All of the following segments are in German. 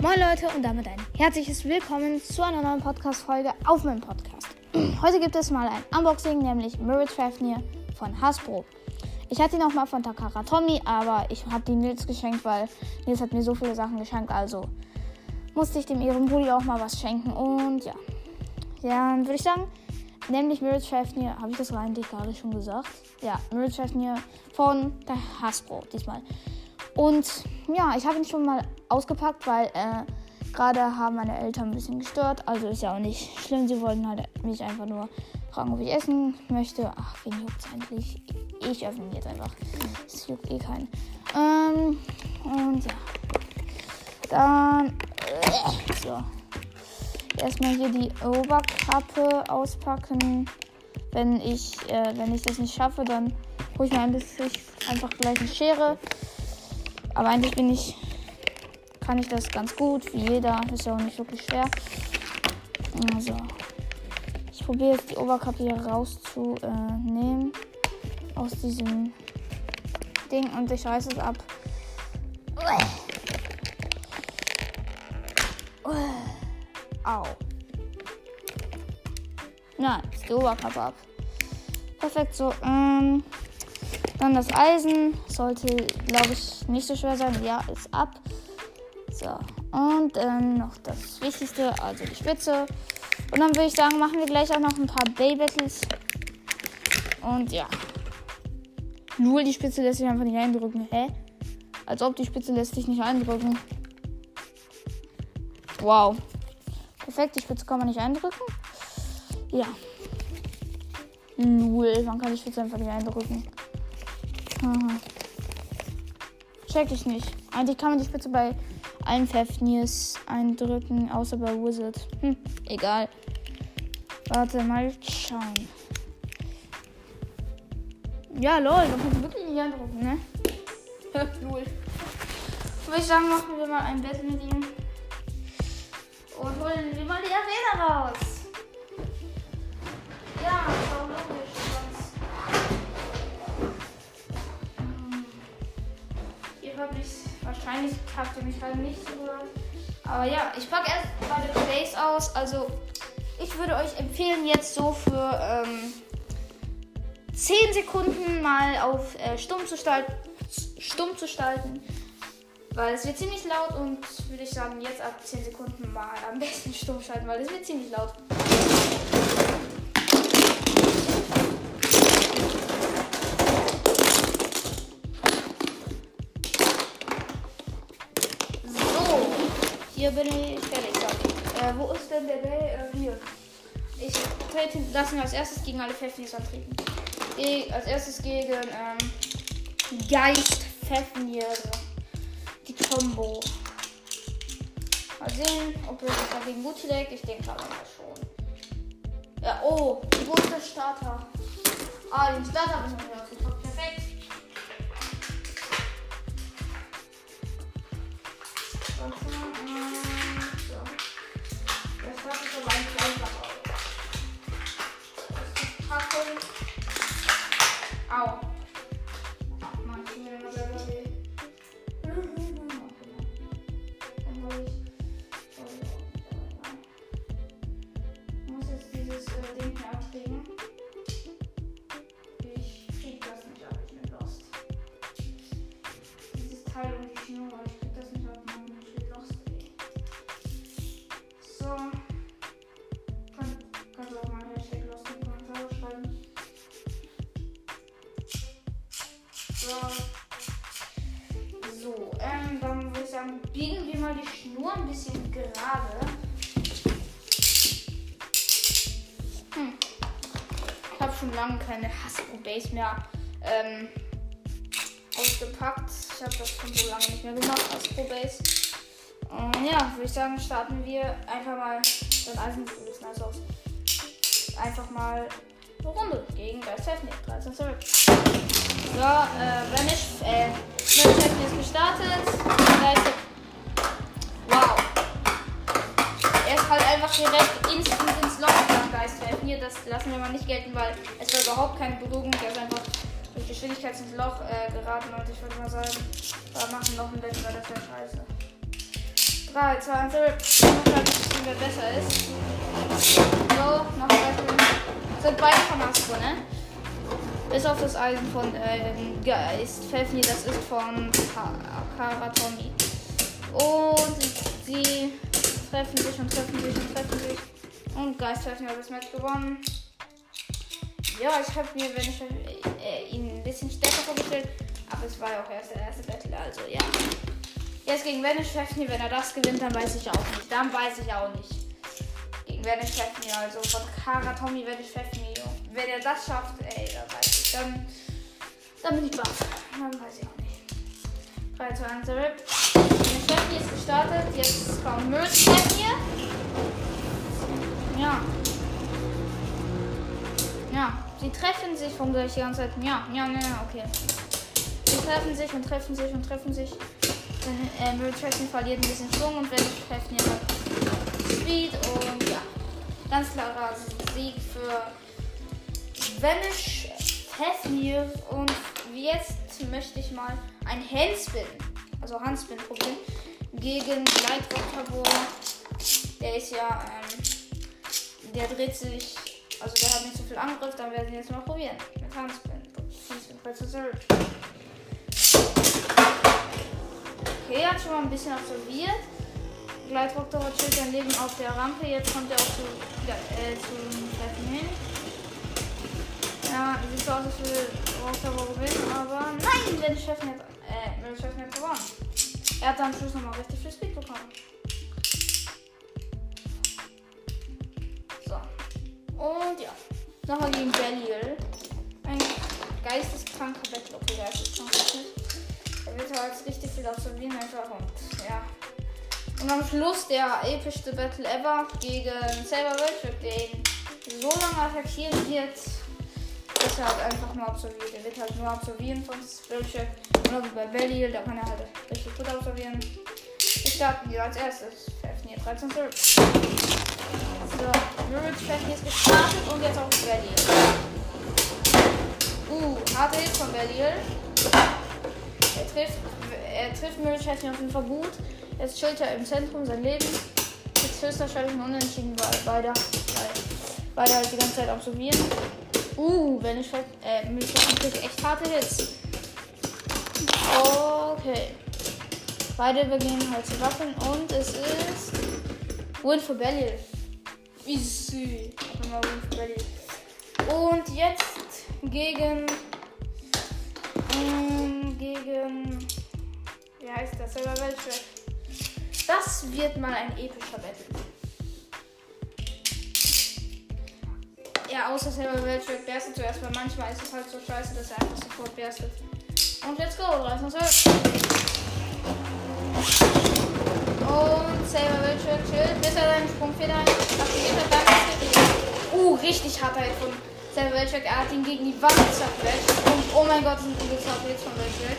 Moin Leute und damit ein herzliches Willkommen zu einer neuen Podcast-Folge auf meinem Podcast. Heute gibt es mal ein Unboxing, nämlich Mirror Fafnir von Hasbro. Ich hatte ihn auch mal von Takara Tommy, aber ich habe die Nils geschenkt, weil Nils hat mir so viele Sachen geschenkt, also musste ich dem ihrem Brudi auch mal was schenken und ja. Ja, dann würde ich sagen, nämlich Mirror Fafnir, habe ich das eigentlich gerade schon gesagt? Ja, Mirror Fafnir von Hasbro diesmal. Und ja, ich habe ihn schon mal ausgepackt, weil äh, gerade haben meine Eltern ein bisschen gestört. Also ist ja auch nicht schlimm. Sie wollten halt mich einfach nur fragen, ob ich essen möchte. Ach, wen juckt eigentlich? Ich öffne ihn jetzt einfach. Es juckt eh keinen. Ähm, und ja. Dann. Äh, so. Erstmal hier die Oberkappe auspacken. Wenn ich, äh, wenn ich das nicht schaffe, dann hole ich mir ein bisschen einfach gleich eine Schere. Aber eigentlich bin ich, kann ich das ganz gut, wie jeder. Ist ja auch nicht wirklich schwer. Also, ich probiere jetzt die Oberkappe hier rauszunehmen. aus diesem Ding und ich reiße es ab. Au. Nein, ist die Oberkappe ab. Perfekt, so. Ähm, dann das Eisen. Sollte, glaube ich, nicht so schwer sein. Ja, ist ab. So. Und dann noch das Wichtigste, also die Spitze. Und dann würde ich sagen, machen wir gleich auch noch ein paar Bay-Battles. Und ja. Nur die Spitze lässt sich einfach nicht eindrücken. Hä? Als ob die Spitze lässt sich nicht eindrücken. Wow. Perfekt, die Spitze kann man nicht eindrücken. Ja. Null. Man kann die Spitze einfach nicht eindrücken. Aha. Check ich nicht. Eigentlich kann man die Spitze bei allen Fafniers eindrücken, außer bei Wizard. Hm, egal. Warte, mal schauen. Ja, lol, man kann wirklich nicht eindrücken, ne? Lol. Würde ich sagen, machen wir mal ein Battle mit ihm. Und holen wir mal die Arena raus. Ja, so logisch. Habe ich wahrscheinlich habt ihr mich gerade nicht zugehört. Aber ja, ich packe erst meine Plays aus. Also ich würde euch empfehlen, jetzt so für ähm, 10 Sekunden mal auf äh, stumm, zu stumm zu schalten. Weil es wird ziemlich laut und würde ich sagen, jetzt ab 10 Sekunden mal am besten stumm schalten, weil es wird ziemlich laut. Hier bin ich fertig. So. Äh, wo ist denn der Bell? Äh, hier. Ich trete das als erstes gegen alle Pfeffnis antreten. Ich, als erstes gegen ähm, Geist Pfeffnir. Die Combo. Mal sehen, ob er sich dagegen gut schlägt. Ich denke aber schon. Ja, oh, wo ist der Starter? Ah, den Starter habe ich noch nicht ausgepackt. Perfekt. Thank you. So. Ähm, dann würde ich sagen, biegen wir mal die Schnur ein bisschen gerade. Hm. Ich habe schon lange keine Hasbro Base mehr ähm, ausgepackt. Ich habe das schon so lange nicht mehr gemacht, Hasbro Base. Und ja, würde ich sagen, starten wir einfach mal. Das Eisen sieht ein nice aus. Einfach mal eine Runde gegen Geist Technik. 13 zurück. So, äh, wenn ich, äh, Checken ist gestartet. Wow. Er ist halt einfach direkt instant ins Loch gegangen, Geist Hier, das lassen wir mal nicht gelten, weil es war überhaupt keine Berührung. Der ist einfach durch Geschwindigkeit ins Loch äh, geraten und ich würde mal sagen, wir machen noch ein Battle, weil das wäre scheiße. 3, 2, 1, 0. Mal bisschen, wer besser ist. So, noch ein Sind beide von Astro, ne? Bis auf das Eisen von äh, Geist. Pfeffni, das ist von Karatomi. Und sie treffen sich und treffen sich und treffen sich. Und Geist Pfeffni hat das Match gewonnen. Ja, ich habe mir, wenn ich äh, ihn ein bisschen stärker vorgestellt, aber es war ja auch erst der erste Battle, also ja. Jetzt gegen Vanish Pfeffni, wenn er das gewinnt, dann weiß ich auch nicht. Dann weiß ich auch nicht. Gegen Vanish Pfeffni, also von Karatomi Vanish Pfeffni. Wenn er das schafft, ey, dann weiß ich. Dann, dann bin ich baff. Dann weiß ich auch nicht. 3, 2, 1, RIP. Pfeffni ist gestartet. Jetzt kommt Merz hier. Ja. Ja. Sie treffen sich, warum soll ich die ganze Zeit? Ja, ja, ja, okay. Sie treffen sich und treffen sich und treffen sich. Äh, Mary Treffen verliert ein bisschen Schwung und wenn ich treffen hat Speed und ja. Ganz klarer Sieg für Vanish Fafnir und jetzt möchte ich mal ein Handspin, also Handspin probieren gegen Light Tabor. Der ist ja, ähm, der dreht sich also der hat nicht so viel Angriff, dann werden wir jetzt mal probieren. Mit Handspin. Okay, hat schon mal ein bisschen absolviert. Gleitroktor chillt sein Leben auf der Rampe. Jetzt kommt er auch zu, ja, äh, zum Treffen hin. Ja, sieht so aus, als würde Rocktower gewinnen, aber nein, wenn der Chef nicht, äh, wenn der Chef nicht gewonnen. Er hat dann am Schluss nochmal richtig viel Speed bekommen. Und ja, nochmal gegen Belial. Ein geisteskranker Battle. Okay, geisteskrank ist nicht. Er wird halt richtig viel absolvieren einfach und ja. Und am Schluss der epischste Battle ever gegen Saber Weltschritt, den so lange attackieren wird, er halt einfach nur absolviert. Er wird halt nur absolvieren von Weltschritt. Genau wie bei Belial, da kann er halt richtig gut absolvieren. Wir starten hier als erstes. Pfeffen hier 13 zurück. So, Mirage Flash ist gestartet und jetzt auf Belial. Uh, harte Hit von Belial. Er trifft, er trifft Mirage Flash auf Fall gut. Jetzt chillt er im Zentrum sein Leben. Jetzt höchstwahrscheinlich ein Unentschieden, weil beide, weil beide halt die ganze Zeit absolvieren. Uh, wenn ich äh, Mirage kriegt echt harte Hits. Okay. Beide beginnen halt zu wackeln und es ist Win für Belial. Easy. Und jetzt gegen. Ähm, gegen. Wie heißt das? Selber Weltschwert. Das wird mal ein epischer Battle. Außer selber Weltschwert berstet zuerst, weil manchmal ist es halt so scheiße, dass er einfach sofort berstet. Und let's go, 3 und Saber will schön chillen, bis er seinen Sprungfeder aktiviert hat. Dann uh, richtig hart halt von Saber Welchek. Er hat ihn gegen die Wand zerquetscht. Und oh mein Gott, sind harte Hits von Welchek.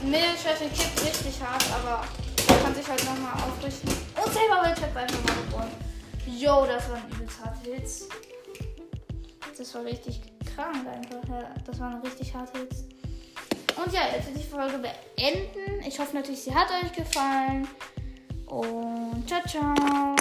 Milchschwäche kippt richtig hart, aber er kann sich halt nochmal aufrichten. Und Saber war einfach mal gewonnen. Yo, das waren übelst harte Hits. Das war richtig krank einfach. Ja, das waren richtig harte Hits. Und ja, jetzt ich die Folge beenden. Ich hoffe natürlich, sie hat euch gefallen. Und ciao, ciao.